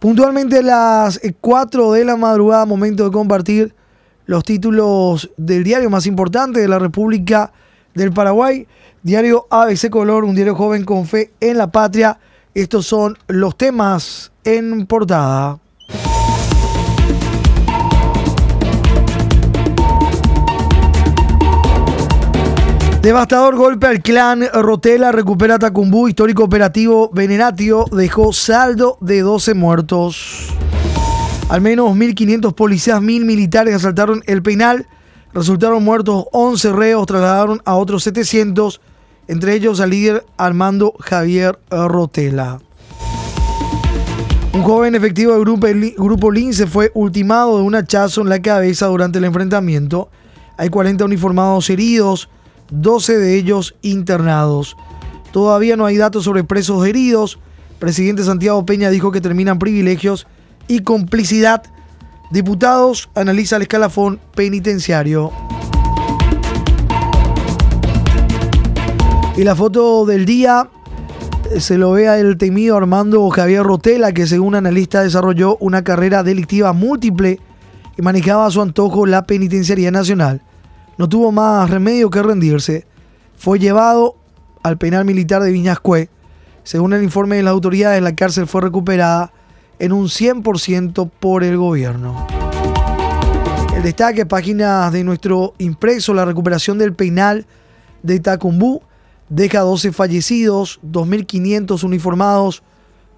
Puntualmente las 4 de la madrugada, momento de compartir los títulos del diario más importante de la República del Paraguay, diario ABC Color, un diario joven con fe en la patria. Estos son los temas en portada. Devastador golpe al clan Rotela, recupera Tacumbú, histórico operativo Venenatio, dejó saldo de 12 muertos. Al menos 1.500 policías, 1.000 militares asaltaron el penal, resultaron muertos 11 reos, trasladaron a otros 700, entre ellos al líder Armando Javier Rotela. Un joven efectivo del grupo, grupo Lince fue ultimado de un hachazo en la cabeza durante el enfrentamiento. Hay 40 uniformados heridos. 12 de ellos internados. Todavía no hay datos sobre presos heridos. Presidente Santiago Peña dijo que terminan privilegios y complicidad. Diputados analiza el escalafón penitenciario. Y la foto del día eh, se lo ve a el temido Armando Javier Rotela, que según analista desarrolló una carrera delictiva múltiple y manejaba a su antojo la Penitenciaría Nacional no tuvo más remedio que rendirse. Fue llevado al penal militar de Viñascue. Según el informe de las autoridades, la cárcel fue recuperada en un 100% por el gobierno. El destaque, páginas de nuestro impreso, la recuperación del penal de Tacumbú deja 12 fallecidos, 2.500 uniformados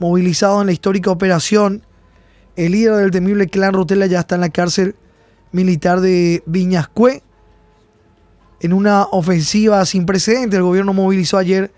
movilizados en la histórica operación. El líder del temible clan Rotela ya está en la cárcel militar de Viñascue en una ofensiva sin precedentes. El gobierno movilizó ayer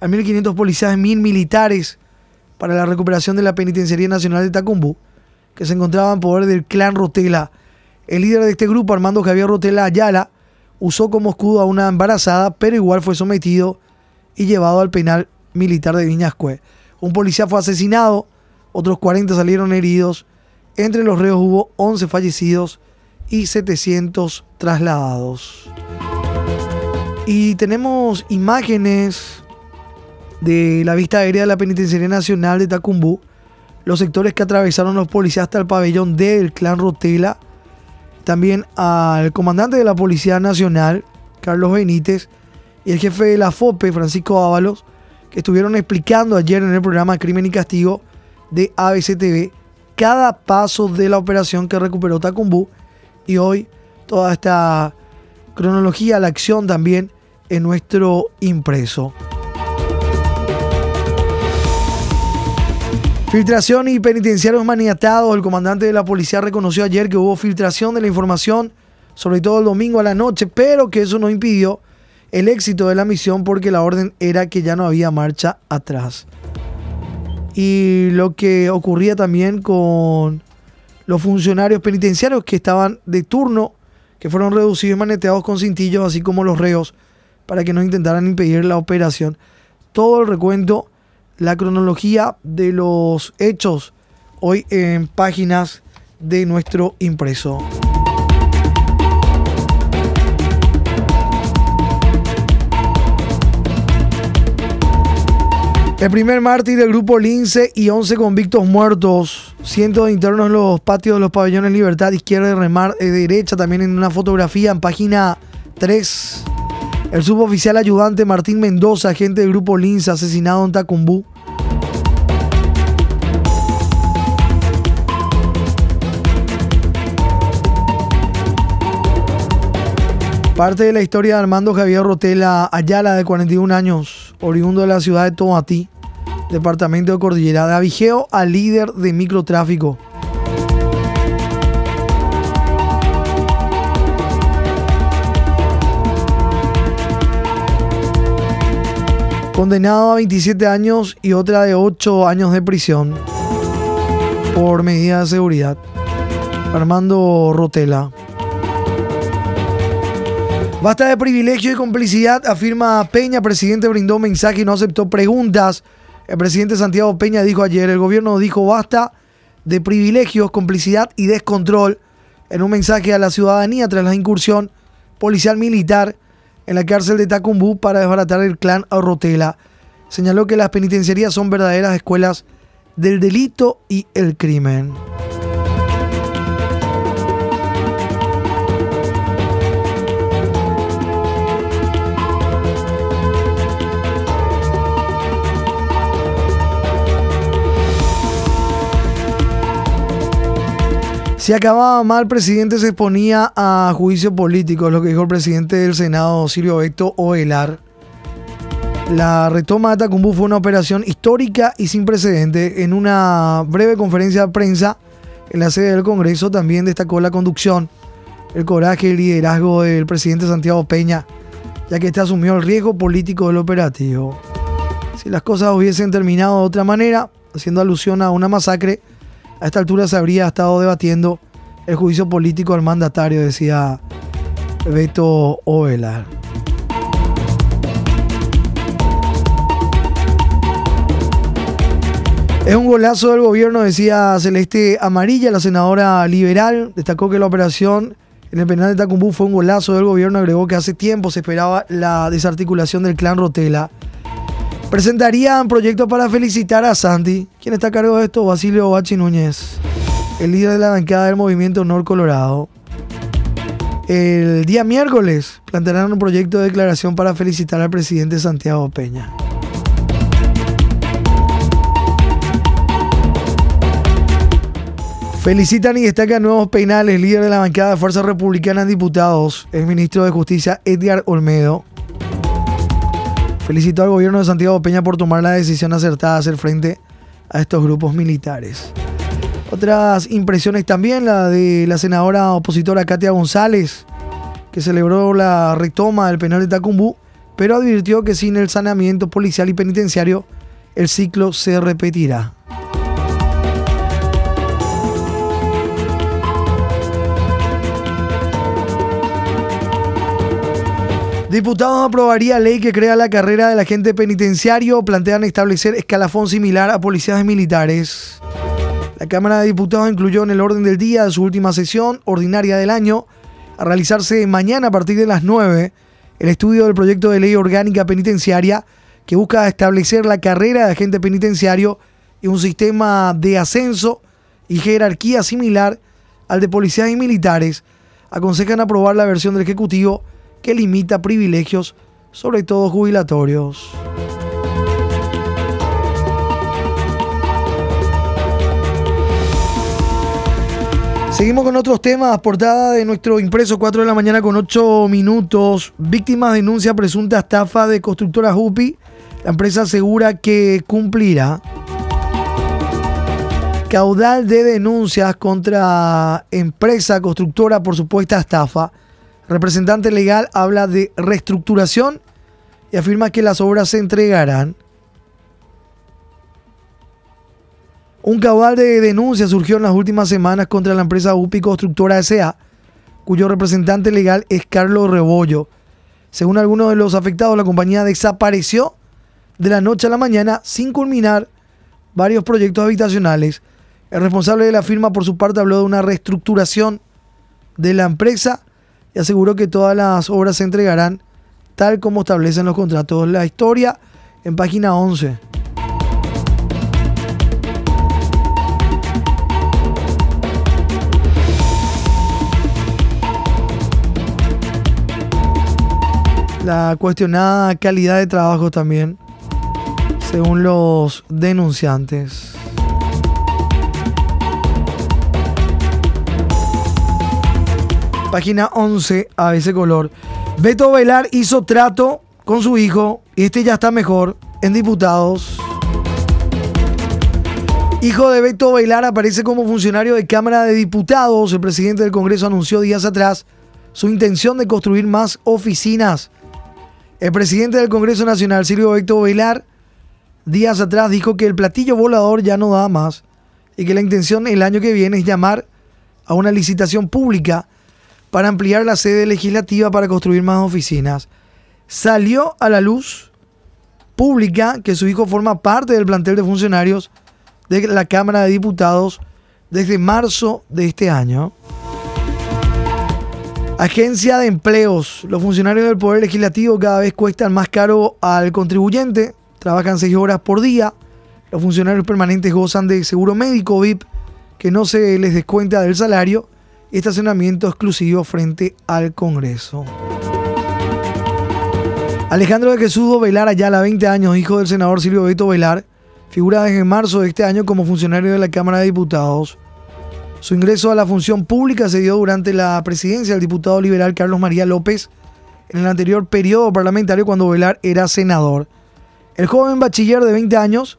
a 1.500 policías y 1.000 militares para la recuperación de la Penitenciaría Nacional de Tacumbú, que se encontraba en poder del clan Rotela. El líder de este grupo, Armando Javier Rotela Ayala, usó como escudo a una embarazada, pero igual fue sometido y llevado al penal militar de Viñascue. Un policía fue asesinado, otros 40 salieron heridos. Entre los reos hubo 11 fallecidos y 700 trasladados. Y tenemos imágenes de la vista aérea de la Penitenciaría Nacional de Tacumbú, los sectores que atravesaron los policías hasta el pabellón del clan Rotela, también al comandante de la Policía Nacional, Carlos Benítez, y el jefe de la FOPE, Francisco Ábalos, que estuvieron explicando ayer en el programa Crimen y Castigo de ABCTV cada paso de la operación que recuperó Tacumbú. Y hoy toda esta cronología, la acción también en nuestro impreso. Filtración y penitenciarios maniatados. El comandante de la policía reconoció ayer que hubo filtración de la información, sobre todo el domingo a la noche, pero que eso no impidió el éxito de la misión porque la orden era que ya no había marcha atrás. Y lo que ocurría también con los funcionarios penitenciarios que estaban de turno, que fueron reducidos y maneteados con cintillos, así como los reos para que no intentaran impedir la operación. Todo el recuento, la cronología de los hechos hoy en páginas de nuestro impreso. El primer mártir del grupo Lince y 11 convictos muertos. Cientos de internos en los patios de los pabellones Libertad, izquierda y remar, eh, derecha, también en una fotografía en página 3. El suboficial ayudante Martín Mendoza, agente del grupo Lince, asesinado en Tacumbú. Parte de la historia de Armando Javier Rotela Ayala, de 41 años, oriundo de la ciudad de Tomatí, departamento de Cordillera, de Avigeo al líder de microtráfico. Condenado a 27 años y otra de 8 años de prisión por medida de seguridad. Armando Rotela. Basta de privilegio y complicidad, afirma Peña. Presidente brindó mensaje y no aceptó preguntas. El presidente Santiago Peña dijo ayer, el gobierno dijo basta de privilegios, complicidad y descontrol en un mensaje a la ciudadanía tras la incursión policial militar en la cárcel de Tacumbú para desbaratar el clan Rotela. Señaló que las penitenciarías son verdaderas escuelas del delito y el crimen. Si acababa mal, presidente se exponía a juicio político, lo que dijo el presidente del Senado, Silvio Beto Ovelar. La retoma de Tacumbú fue una operación histórica y sin precedente. En una breve conferencia de prensa en la sede del Congreso también destacó la conducción, el coraje y el liderazgo del presidente Santiago Peña, ya que este asumió el riesgo político del operativo. Si las cosas hubiesen terminado de otra manera, haciendo alusión a una masacre, a esta altura se habría estado debatiendo el juicio político al mandatario, decía Beto Ovelar. Es un golazo del gobierno, decía Celeste Amarilla, la senadora liberal. Destacó que la operación en el penal de Tacumbú fue un golazo del gobierno. Agregó que hace tiempo se esperaba la desarticulación del clan Rotela Presentarían proyectos para felicitar a Santi. ¿Quién está a cargo de esto? Basilio Bachi Núñez, el líder de la bancada del movimiento Nor Colorado. El día miércoles plantearán un proyecto de declaración para felicitar al presidente Santiago Peña. Felicitan y destacan nuevos penales, líder de la bancada de Fuerza Republicana Diputados, el ministro de Justicia Edgar Olmedo. Felicito al gobierno de Santiago Peña por tomar la decisión acertada de hacer frente a estos grupos militares. Otras impresiones también, la de la senadora opositora Katia González, que celebró la retoma del penal de Tacumbú, pero advirtió que sin el saneamiento policial y penitenciario, el ciclo se repetirá. Diputados aprobaría ley que crea la carrera del agente penitenciario. Plantean establecer escalafón similar a policías militares. La Cámara de Diputados incluyó en el orden del día de su última sesión ordinaria del año, a realizarse mañana a partir de las 9, el estudio del proyecto de ley orgánica penitenciaria que busca establecer la carrera de agente penitenciario y un sistema de ascenso y jerarquía similar al de policías y militares. Aconsejan aprobar la versión del Ejecutivo que limita privilegios, sobre todo jubilatorios. Seguimos con otros temas. Portada de nuestro impreso 4 de la mañana con 8 minutos. Víctimas denuncia presunta estafa de constructora Jupi. La empresa asegura que cumplirá. Caudal de denuncias contra empresa constructora por supuesta estafa representante legal habla de reestructuración y afirma que las obras se entregarán. Un cabal de denuncias surgió en las últimas semanas contra la empresa UPI Constructora S.A., cuyo representante legal es Carlos Rebollo. Según algunos de los afectados, la compañía desapareció de la noche a la mañana sin culminar varios proyectos habitacionales. El responsable de la firma, por su parte, habló de una reestructuración de la empresa y aseguró que todas las obras se entregarán tal como establecen los contratos. La historia en página 11. La cuestionada calidad de trabajo también, según los denunciantes. Página 11, a ese color. Beto Velar hizo trato con su hijo y este ya está mejor en diputados. Hijo de Beto Velar aparece como funcionario de Cámara de Diputados. El presidente del Congreso anunció días atrás su intención de construir más oficinas. El presidente del Congreso Nacional, Silvio Beto Velar, días atrás dijo que el platillo volador ya no da más y que la intención el año que viene es llamar a una licitación pública para ampliar la sede legislativa para construir más oficinas. Salió a la luz pública que su hijo forma parte del plantel de funcionarios de la Cámara de Diputados desde marzo de este año. Agencia de empleos. Los funcionarios del Poder Legislativo cada vez cuestan más caro al contribuyente. Trabajan seis horas por día. Los funcionarios permanentes gozan de seguro médico VIP que no se les descuenta del salario estacionamiento exclusivo frente al Congreso. Alejandro de Jesús Velar Ayala, 20 años, hijo del senador Silvio Beto Velar, figura desde marzo de este año como funcionario de la Cámara de Diputados. Su ingreso a la función pública se dio durante la presidencia del diputado liberal Carlos María López en el anterior periodo parlamentario cuando Velar era senador. El joven bachiller de 20 años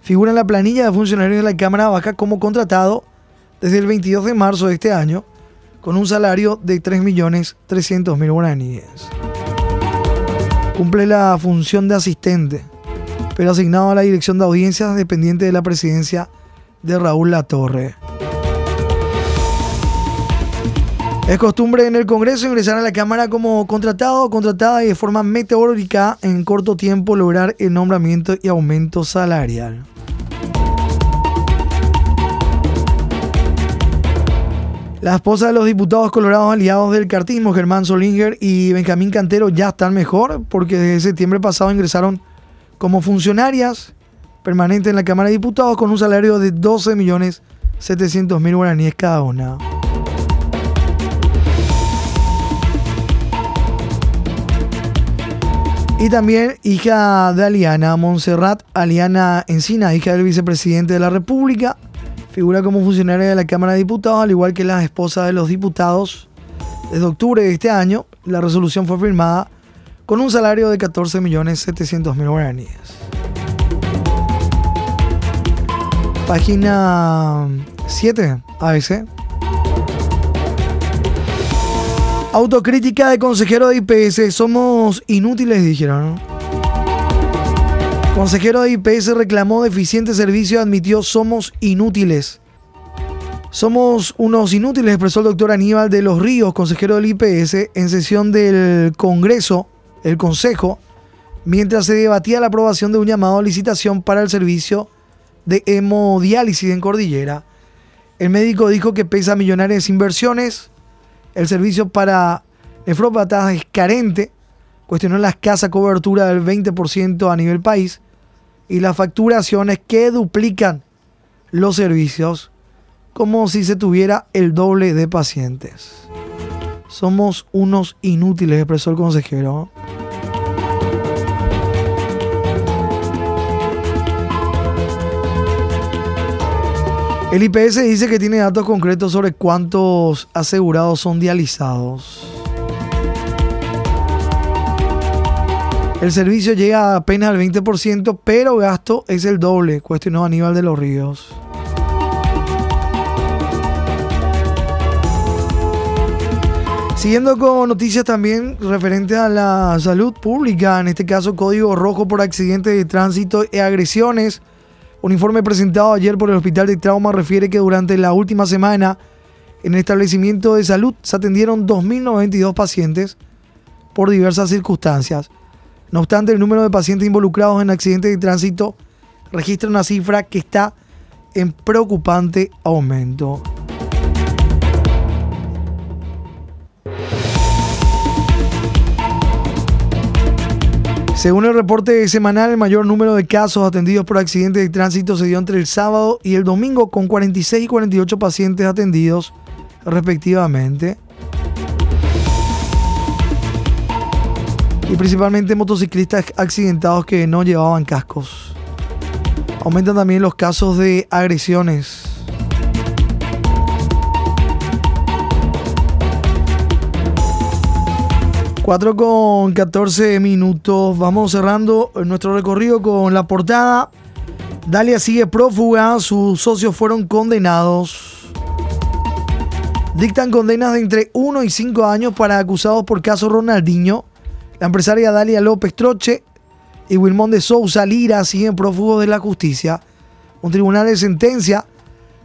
figura en la planilla de funcionarios de la Cámara Baja como contratado desde el 22 de marzo de este año con un salario de 3.300.000 guaraníes. Cumple la función de asistente, pero asignado a la dirección de audiencias dependiente de la presidencia de Raúl Latorre. Es costumbre en el Congreso ingresar a la Cámara como contratado o contratada y de forma meteórica en corto tiempo lograr el nombramiento y aumento salarial. La esposa de los diputados colorados aliados del cartismo, Germán Solinger y Benjamín Cantero, ya están mejor porque desde septiembre pasado ingresaron como funcionarias permanentes en la Cámara de Diputados con un salario de 12.700.000 guaraníes cada una. Y también hija de Aliana, Montserrat Aliana Encina, hija del vicepresidente de la República, Figura como funcionaria de la Cámara de Diputados, al igual que la esposa de los diputados. Desde octubre de este año, la resolución fue firmada con un salario de 14.700.000 guaraníes. Página 7, ABC. Autocrítica de consejero de IPS. Somos inútiles, dijeron. Consejero de IPS reclamó deficiente servicio, admitió somos inútiles. Somos unos inútiles, expresó el doctor Aníbal de los Ríos, consejero del IPS, en sesión del Congreso, el Consejo, mientras se debatía la aprobación de un llamado a licitación para el servicio de hemodiálisis en Cordillera. El médico dijo que pesa millonarias inversiones, el servicio para nefrópatas es carente, cuestionó la escasa cobertura del 20% a nivel país y las facturaciones que duplican los servicios como si se tuviera el doble de pacientes. Somos unos inútiles, expresó el consejero. El IPS dice que tiene datos concretos sobre cuántos asegurados son dializados. El servicio llega apenas al 20%, pero gasto es el doble, cuestionó Aníbal de los Ríos. Siguiendo con noticias también referentes a la salud pública, en este caso código rojo por accidentes de tránsito y agresiones. Un informe presentado ayer por el Hospital de Trauma refiere que durante la última semana en el establecimiento de salud se atendieron 2.092 pacientes por diversas circunstancias. No obstante, el número de pacientes involucrados en accidentes de tránsito registra una cifra que está en preocupante aumento. Según el reporte semanal, el mayor número de casos atendidos por accidentes de tránsito se dio entre el sábado y el domingo, con 46 y 48 pacientes atendidos respectivamente. Y principalmente motociclistas accidentados que no llevaban cascos. Aumentan también los casos de agresiones. Cuatro con 14 minutos. Vamos cerrando nuestro recorrido con la portada. Dalia sigue prófuga, sus socios fueron condenados. Dictan condenas de entre 1 y 5 años para acusados por caso Ronaldinho. La empresaria Dalia López Troche y Wilmón de Sousa Lira siguen prófugos de la justicia. Un tribunal de sentencia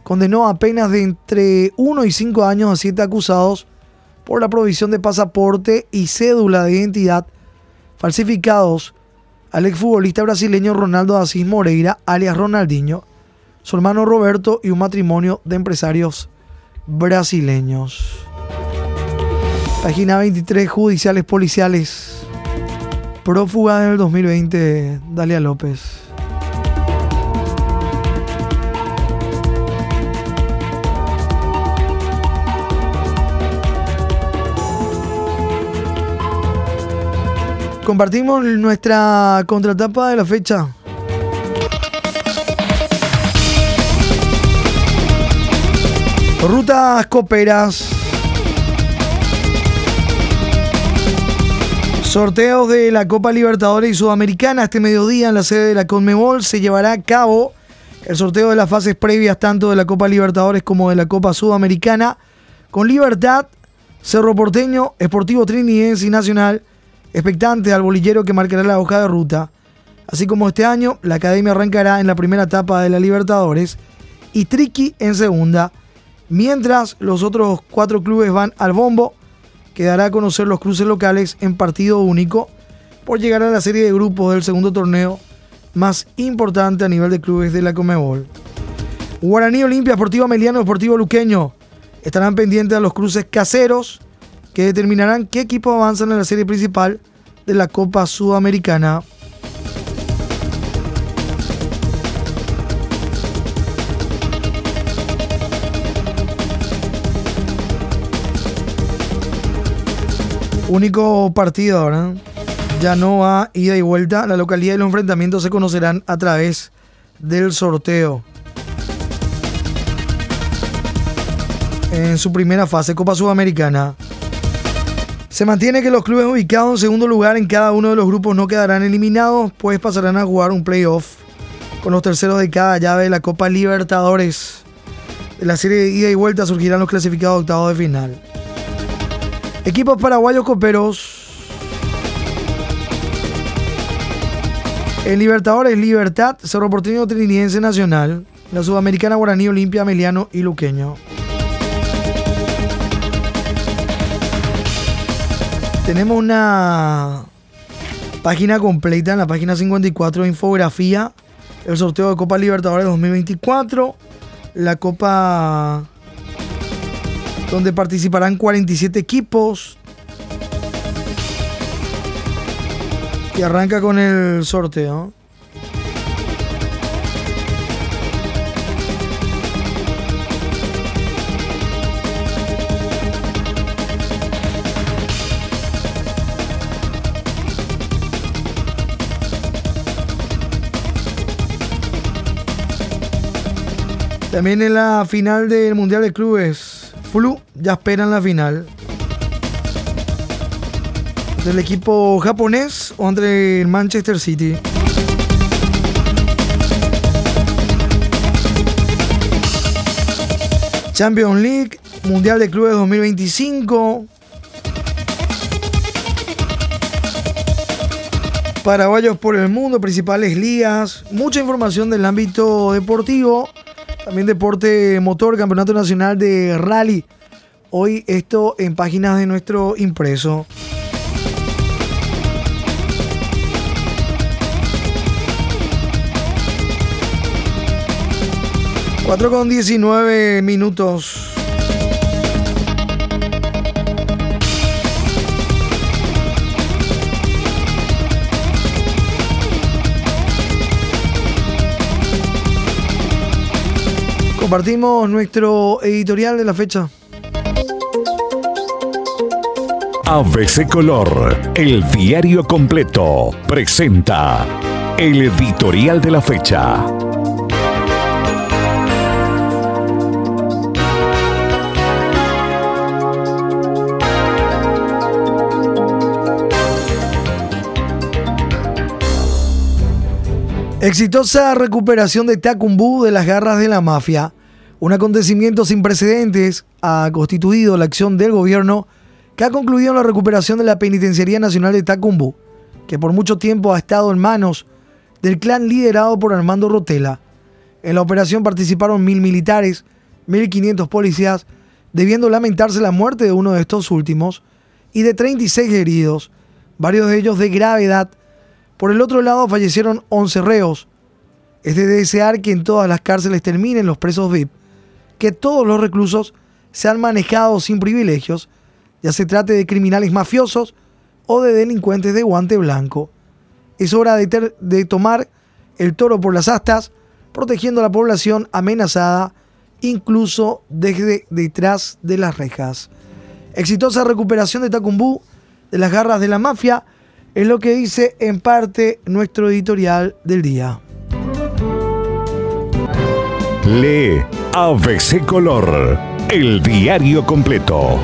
condenó a penas de entre 1 y 5 años a 7 acusados por la provisión de pasaporte y cédula de identidad falsificados al exfutbolista brasileño Ronaldo Asís Moreira, alias Ronaldinho, su hermano Roberto y un matrimonio de empresarios brasileños. Página 23, judiciales policiales. Prófuga del 2020, Dalia López. Compartimos nuestra contratapa de la fecha. Rutas Coperas. Sorteos de la Copa Libertadores y Sudamericana este mediodía en la sede de la Conmebol se llevará a cabo el sorteo de las fases previas tanto de la Copa Libertadores como de la Copa Sudamericana con Libertad, Cerro Porteño, Esportivo Trinidense y Nacional, expectante al bolillero que marcará la hoja de ruta. Así como este año, la academia arrancará en la primera etapa de la Libertadores y Triqui en segunda, mientras los otros cuatro clubes van al bombo, que dará a conocer los cruces locales en partido único por llegar a la serie de grupos del segundo torneo más importante a nivel de clubes de la Comebol. Guaraní Olimpia, Sportivo Ameliano, Deportivo Luqueño estarán pendientes a los cruces caseros que determinarán qué equipo avanzan en la serie principal de la Copa Sudamericana. Único partido ahora. Ya no va ida y vuelta. La localidad y los enfrentamientos se conocerán a través del sorteo. En su primera fase, Copa Sudamericana. Se mantiene que los clubes ubicados en segundo lugar en cada uno de los grupos no quedarán eliminados, pues pasarán a jugar un playoff con los terceros de cada llave de la Copa Libertadores. De la serie de ida y vuelta surgirán los clasificados octavos de final. Equipos paraguayos coperos En Libertadores, Libertad, Cerro Porteño Trinidense Nacional, la Sudamericana Guaraní, Olimpia, Meliano y Luqueño. Tenemos una página completa en la página 54 de infografía, el sorteo de Copa Libertadores 2024, la Copa donde participarán 47 equipos, Y arranca con el sorteo. También en la final del Mundial de Clubes, Flu ya esperan la final del equipo japonés o entre el Manchester City. Champions League, Mundial de Clubes 2025. Paraguayos por el mundo, principales ligas, mucha información del ámbito deportivo, también deporte motor, campeonato nacional de rally. Hoy esto en páginas de nuestro impreso. 4 con 19 minutos. Compartimos nuestro editorial de la fecha. ABC Color, el diario completo, presenta el editorial de la fecha. Exitosa recuperación de Tacumbú de las garras de la mafia. Un acontecimiento sin precedentes ha constituido la acción del gobierno que ha concluido en la recuperación de la Penitenciaría Nacional de Tacumbú, que por mucho tiempo ha estado en manos del clan liderado por Armando Rotela. En la operación participaron mil militares, 1.500 policías, debiendo lamentarse la muerte de uno de estos últimos y de 36 heridos, varios de ellos de gravedad por el otro lado, fallecieron 11 reos. Es de desear que en todas las cárceles terminen los presos VIP, que todos los reclusos sean manejados sin privilegios, ya se trate de criminales mafiosos o de delincuentes de guante blanco. Es hora de, tomar el toro por las astas, protegiendo a la población amenazada, incluso desde detrás de las rejas. Exitosa recuperación de Tacumbú de las garras de la mafia Es lo que dice en parte nuestro editorial del día. Lee ABC Color, el diario completo.